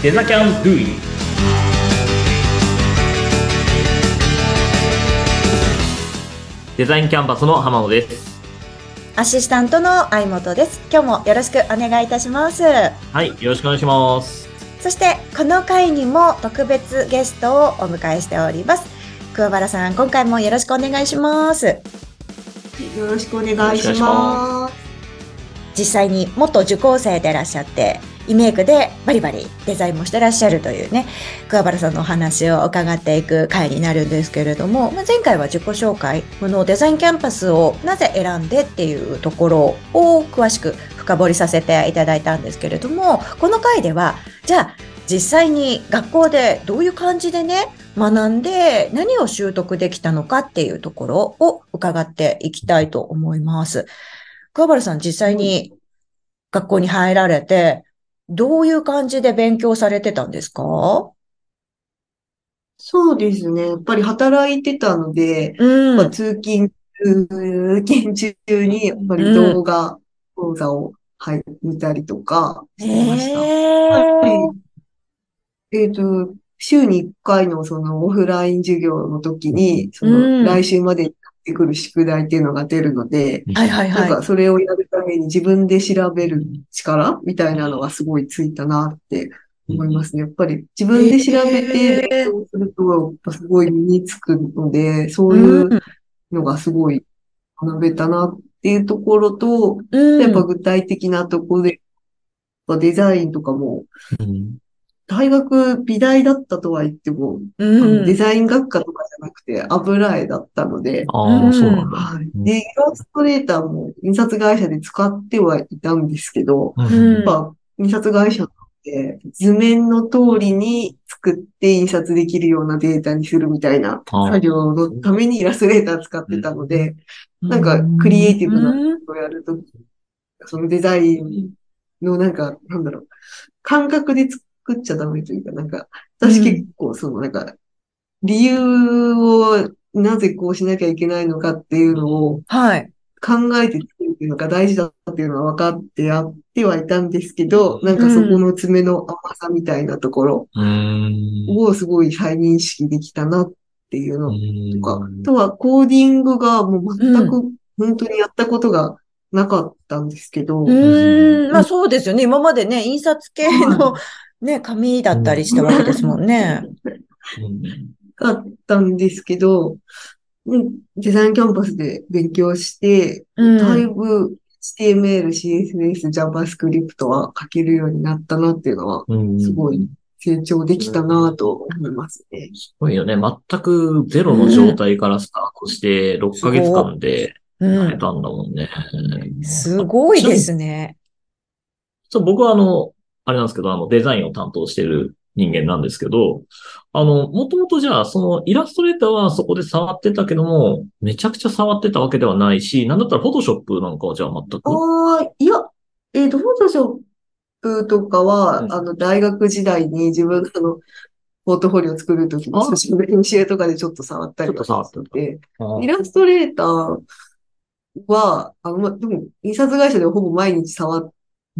デザキャンドゥイデザインキャンパスの浜野です。アシスタントの相本です。今日もよろしくお願いいたします。はい、よろしくお願いします。そして、この回にも特別ゲストをお迎えしております。桑原さん、今回もよろしくお願いします。よろしくお願いしよろしくお願いします。実際に元受講生でいらっしゃって、イメイクでバリバリデザインもしてらっしゃるというね、桑原さんのお話を伺っていく回になるんですけれども、まあ、前回は自己紹介、このデザインキャンパスをなぜ選んでっていうところを詳しく深掘りさせていただいたんですけれども、この回では、じゃあ実際に学校でどういう感じでね、学んで何を習得できたのかっていうところを伺っていきたいと思います。桑原さん実際に学校に入られて、どういう感じで勉強されてたんですか？そうですね。やっぱり働いてたので、うん。まあ、通勤、通勤中にやっぱり動画講座を、はい、見たりとかしてました。やっぱりへー。えっと、週に1回のそのオフライン授業の時に、そうんの来週までにてくる宿題っていうのが出るので、はいはいはい。なんかそれをやるために自分で調べる力みたいなのがすごいついたなって思いますね。やっぱり自分で調べて勉強すると、やっぱすごい身につくので、そういううんのがすごい学べたなっていうところと、うん。やっぱ具体的なところで、デザインとかも、うん大学美大だったとは言っても、あうん。のデザイン学科とかじゃなくて油絵だったので、そうなん。で、イラストレーターも印刷会社で使ってはいたんですけど、うん。やっぱ印刷会社って図面の通りに作って印刷できるようなデータにするみたいなあ作業のためにイラストレーター使ってたので、なんかクリエイティブなことをやるとき、そのデザインのなんか、なんだろう、感覚で作っちゃダメというか、なんか、私結構そのなんか、理由をなぜこうしなきゃいけないのかっていうのをはい。考えて作るっていうのが大事だっていうのは分かってやってはいたんですけど、なんかそこの爪の甘さみたいなところ。をすごい再認識できたなっていうのとか、うんあとはコーディングがもう全く本当にやったことがなかったんですけど、うん。まあそうですよね。今までね、印刷系のね、紙だったりしたわけですもんね。あったん。ですけど、デザインキャンパスで勉強して、うん。だいぶ HTML、CSS、JavaScript は書けるようになったなっていうのは、すごい成長できたなと思いますね。すごいよね。全くゼロの状態からスタートして6ヶ月間でうん。やれたん。だもん。ね。すごいですね。そう、僕はあの、あれなんですけど、あの、デザインを担当してる人間なんですけど、あの、もともとじゃあ、そのイラストレーターはそこで触ってたけども、めちゃくちゃ触ってたわけではないし、なんだったらフォトショップなんかはじゃあ全く？ああ、いや、えっと、フォトショップとかは、うん。あの、大学時代に自分があの、ポートフォリオ作るときのあ。写真の編集とかでちょっと触ったりと触ってた。て、あイラストレーターは、あの、ま、でも、印刷会社でほぼ毎日触っ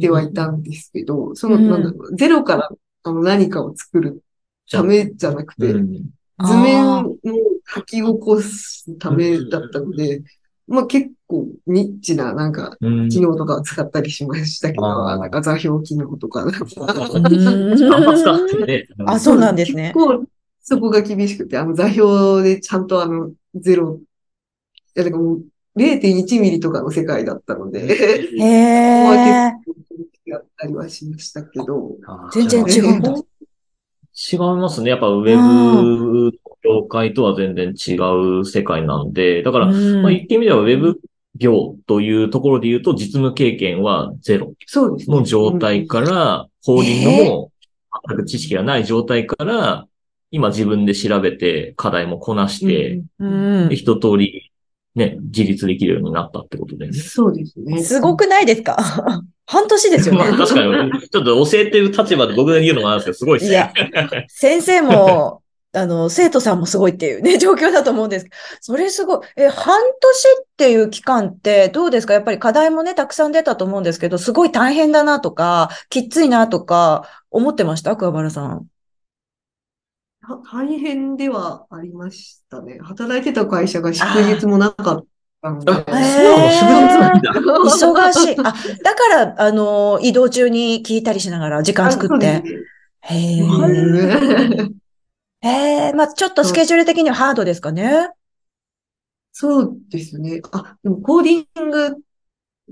てはいたんですけど、その、うん。なんだろう、ゼロからあの何かを作るためじゃなくて、うん。図面を書き起こすためだったので、まあ結構ニッチななんかうん。機能とかを使ったりしましたけど、あー。なんか座標機能とか、なん。か。あ、そうなんですね。結構そこが厳しくて、あの座標でちゃんとあのゼロ、いやだからもう0.1ミリとかの世界だったので、へえ。やったりはしましたけど、あ全然違うんだ。違いますね。やっぱウェブ業界とは全然違う世界なんで、だから、うん。まあ、言ってみればウェブ業というところで言うと実務経験はゼロ。そうですね。の状態から、コーディングも全く知識がない状態から、今自分で調べて課題もこなして、うん。で一通りね、自立できるようになったってことでね。そうですね。すごくないですか？半年ですよまあね。確かに、ちょっと教えてる立場で僕が言うのもなんですけど、すごいですね。いや、先生も、あの、生徒さんもすごいっていうね、状況だと思うんですけど、それすごい。え、半年っていう期間ってどうですか？やっぱり課題もね、たくさん出たと思うんですけど、すごい大変だなとか、きっついなとか、思ってました？桑原さん。た大変ではありましたね。働いてた会社が祝日もなかったので。あ、そうへなの、ー祝日なんだ。忙しい。あ、だから、あの、移動中に聞いたりしながら時間作って。へえ。ね。へ え、まあちょっとスケジュール的にはハードですかね？そうですね。あ、でもコーディング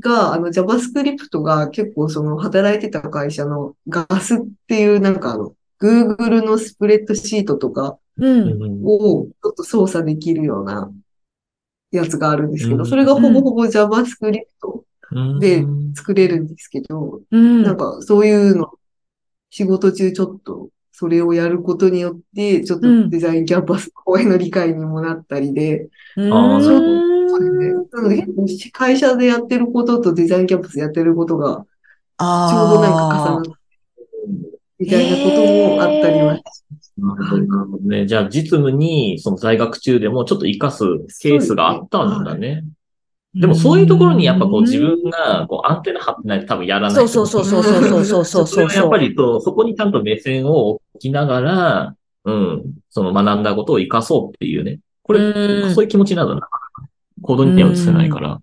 が、あの JavaScript が結構その働いてた会社のガスっていうなんかあの、Google のスプレッドシートとかうん。をちょっと操作できるようなやつがあるんですけど、うん。それがほぼほぼ JavaScript うん。で作れるんですけど、うん。なんかそういうの、仕事中ちょっとそれをやることによって、ちょっとデザインキャンパス公演の理解にもなったりで。なので結構会社でやってることとデザインキャンパスやってることがあちょうどなんか重なって、みたいなこともあったりはしなるほど、なるほどね。じゃあ、実務に、その在学中でもちょっと活かすケースがあったんだね。でも、そういうところにやっぱこう自分がこうアンテナ張ってないと多分やらない。そうそうそうそうそうそうそうそうやっぱりと、そこにちゃんと目線を置きながら、うん、その学んだことを活かそうっていうね。これ、うんそういう気持ちなんだな。行動に手を移せないから。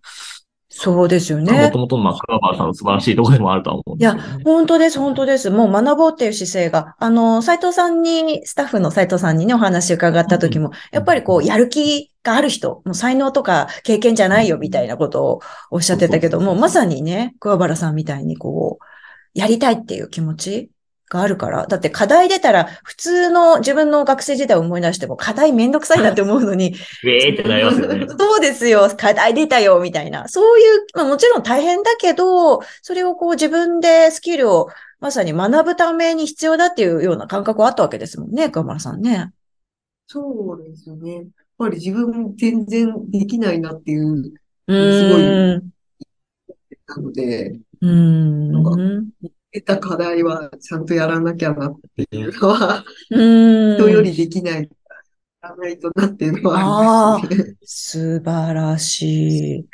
そうですよもねと。もと、まあ、クラバーさんの素晴らしいところでもあるとは思うんですけどね、本当です、本当です。もう学ぼうっていう姿勢が、あの、斉藤さんに、スタッフの斉藤さんにね、お話伺った時も、やっぱりこう、やる気がある人、もう才能とか経験じゃないよみたいなことをおっしゃってたけども、まさにね、桑原さんみたいにこう、やりたいっていう気持ちがあるから。だって課題出たら、普通の自分の学生時代を思い出しても、課題めんどくさいなって思うのに、ウェーってなりますよね。そうですよ。課題出たよ、みたいな。そういう、まあもちろん大変だけど、それをこう自分でスキルをまさに学ぶために必要だっていうような感覚はあったわけですもんね、桑原さんね。そうですよね。やっぱり自分全然できないなっていう、うごい。なので、うーん。得た課題はちゃんとやらなきゃなっていうのは、うーん。人よりできない、やらないとなっていうのはありますね。素晴らしい。う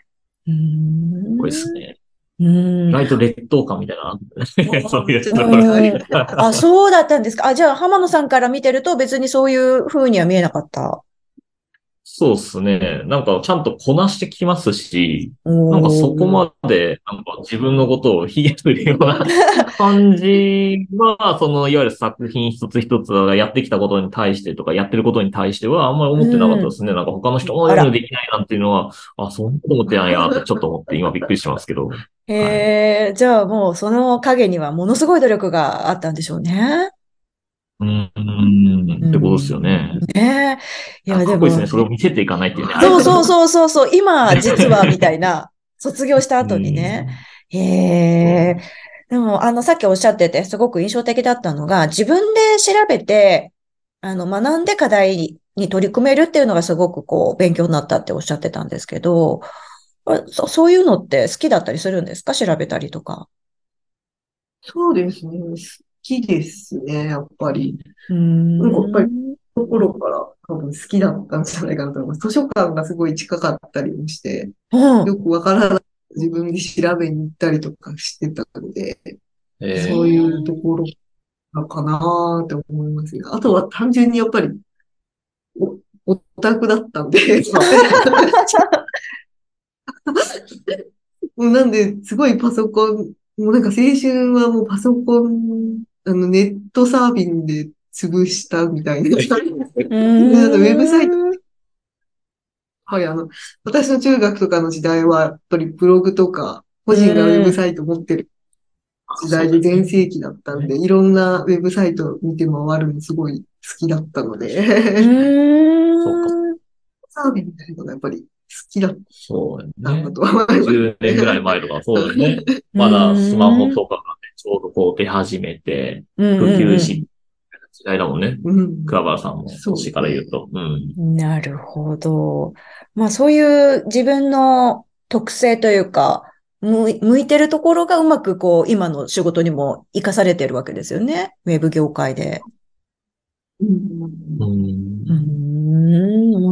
ーん。これですね。うーん。意外と劣等感みたいな。そういうとこうろあ、そうだったんですか？あ、じゃあ、浜野さんから見てると別にそういう風には見えなかった。そうですね。なんかちゃんとこなしてきますし、ななんかそこまで、なんか自分のことを卑下するような感じは、その、いわゆる作品一つ一つがやってきたことに対してとか、やってることに対しては、あんまり思ってなかったですね。なんか他の人もあらできないなんていうのは、あ、そんなこと思ってないや、ってちょっと思って、今びっくりしてますけど。へえ、じゃあもうその影にはものすごい努力があったんでしょうね。うーん、ってことですよね。ねえ。いや、でもかっこいいですね。それを見せていかないっていうね。そうそうそうそうそう、今 実はみたいな、卒業した後にね。へえ。でも、あの、さっきおっしゃってて、すごく印象的だったのが、自分で調べて、あの、学んで課題に取り組めるっていうのがすごくこう、勉強になったっておっしゃってたんですけど、あそそういうのって好きだったりするんですか？調べたりとか。そうですね。好きですね、やっぱり。うーんなんかやっぱりところから多分好きだったんじゃないかなと思います。図書館がすごい近かったりもして、うん。よくわからない自分で調べに行ったりとかしてたので、えーそういうところなのかなって思いますね。あとは単純にやっぱり、お、オタクだったんで、もうなんで、すごいパソコン、もうなんか青春はもうパソコン、あの、ネットサーフィンで潰したみたいな。うなんかウェブサイトト。はい、あの、私の中学とかの時代は、やっぱりブログとか、個人がウェブサイト持ってる時代で全盛期だったんで、いろんなウェブサイト見て回るのすごい好きだったのうで、ーん。サービスみたいなのがやっぱり好きだっそうだたんだね。と思います。10年ぐらい前とかそうだね。まだスマホとかがね、ちょうどこう出始めて、うん普及し、時代だもんね。うん。桑原さんのそう年から言うと。うん。なるほど。まあそういう自分の特性というか、向いてるところがうまくこう今の仕事にも活かされてるわけですよね。ウェブ業界で。うんうんうーん、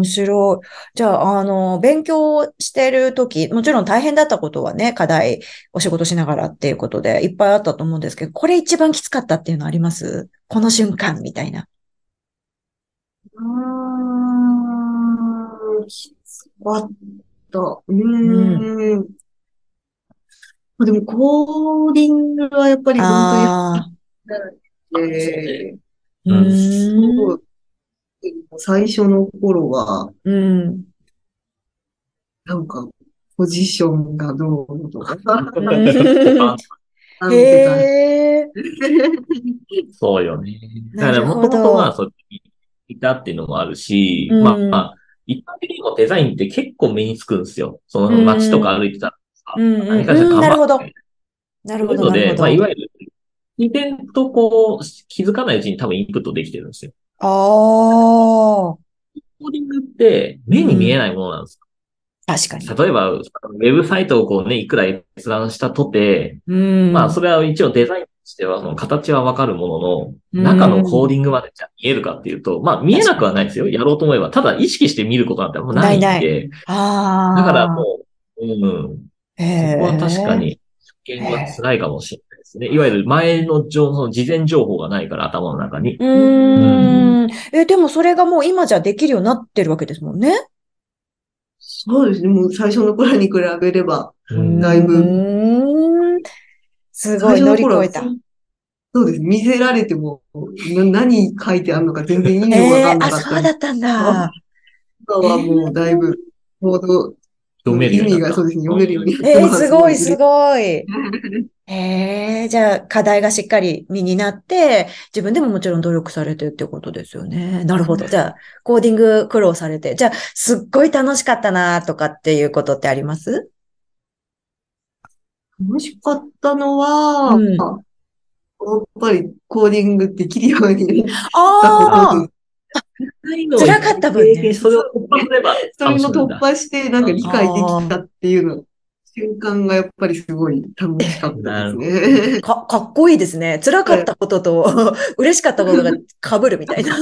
面白い。じゃあ、あの、勉強してるとき、もちろん大変だったことはね、課題、お仕事しながらっていうことでいっぱいあったと思うんですけど、これ一番きつかったっていうのあります？この瞬間みたいな。あー、きつかった。うーん。まあでも、コーディングはやっぱり本あ当に、ううんーん、そう最初の頃は、うん。なんか、ポジションがどうのとか、へえ、そうよね。だから、もともとまあ、そっちにいたっていうのもあるし、うんまあ、まあ、一般的にもデザインって結構目につくんですよ。そのうん街とか歩いてたらさ、うんうん何かしら看板うんなるほどなるほど、そういうので、なるほど。まあ、いわゆる、自然とこう、気づかないうちに多分インプットできてるんですよ。ああ、コーディングって目に見えないものなんです確かに。よ。例えば、ウェブサイトをこうね、いくら閲覧したとて、うん。まあ、それは一応デザインとしては、その形はわかるものの、うん中のコーディングまでじゃ見えるかっていうと、まあ、見えなくはないですよ。やろうと思えば。ただ、意識して見ることなんてもうないんで。ないああ。だからもう、うん。へえ、そこは確かに、受験は辛いかもしれないですね。いわゆる前の情報、事前情報がないから、頭の中に。うーん。え、でもそれがもう今じゃできるようになってるわけですもんね。そうですね。もう最初の頃に比べれば、うんだいぶうーん。すごい乗り最初の頃は越えた。そうです。見せられても、な何書いてあるのか全然意味えわかんなかったりそうだったんだ。今はもうだいぶ、ちょうど読めるようになった意味がそうですね、読めるようになってえー、ますすごい、すい。ごい。へえ、じゃあ、課題がしっかり身になって、自分でももちろん努力されてってことですよね。なるほど。じゃあ、コーディング苦労されて、じゃあ、すっごい楽しかったなとかっていうことってあります？楽しかったのは、うん。あやっぱりコーディングできるようになったああこと。で、辛かった分ね。それを突破すればそれも突。破して、なんか理解できたっていうの、瞬間がやっぱりすごい楽しかったですね。か、かっこいいですね。辛かったことと、嬉しかったことが被るみたいな。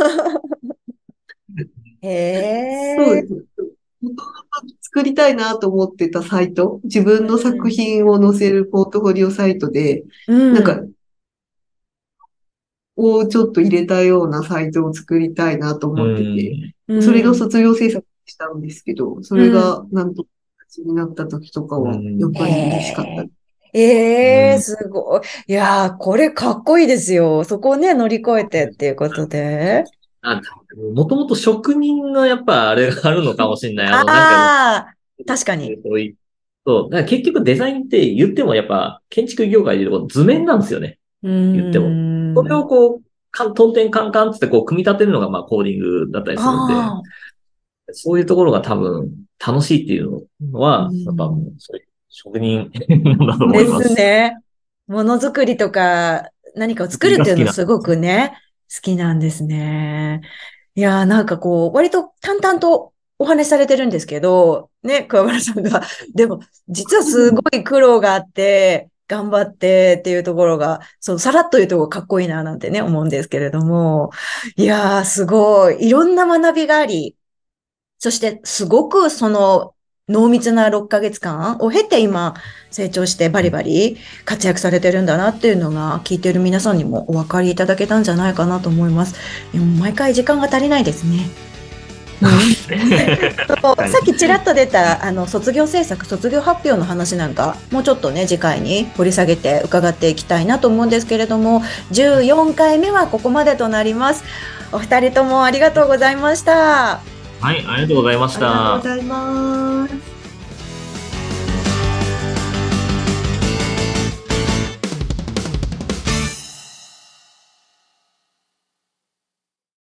へえ。そうです。作りたいなと思ってたサイト、自分の作品を載せるポートフォリオサイトで、うん。なんか、をちょっと入れたようなサイトを作りたいなと思ってて、うん、それの卒業制作したんですけど、それがなんと形になった時とかは、うんやっぱり嬉しかった。ええうんすごい。いやー、これかっこいいですよ。そこをね、乗り越えてっていうことで。もともと職人のやっぱあれがあるのかもしれない。あの、なんかああ、確かに。そう。だから結局デザインって言ってもやっぱ建築業界でいうと図面なんですよね。言ってもそれをこう、かん、トンテンカンカンつってこう組み立てるのがまあコーディングだったりするんで、あそういうところが多分楽しいっていうのは、うんやっぱもうそういう職人だとあ、で思います。すね。ものづくりとか何かを作るっていうのすごくね、好きなんですね。いやー、なんかこう、割と淡々とお話しされてるんですけど、ね、桑原さんが。でも、実はすごい苦労があって、頑張ってっていうところが、そう、さらっと言うとこかっこいいななんてね、思うんですけれども。いやー、すごい。いろんな学びがあり、そして、すごくその、濃密な6ヶ月間を経て今、成長してバリバリ活躍されてるんだなっていうのが聞いてる皆さんにもお分かりいただけたんじゃないかなと思います。でも毎回時間が足りないですね。さっきちらっと出たあの卒業制作、卒業発表の話なんか、もうちょっとね、次回に掘り下げて伺っていきたいなと思うんですけれども、14回目はここまでとなります。お二人ともありがとうございました。はい、ありがとうございましたありがとうご。ざいます。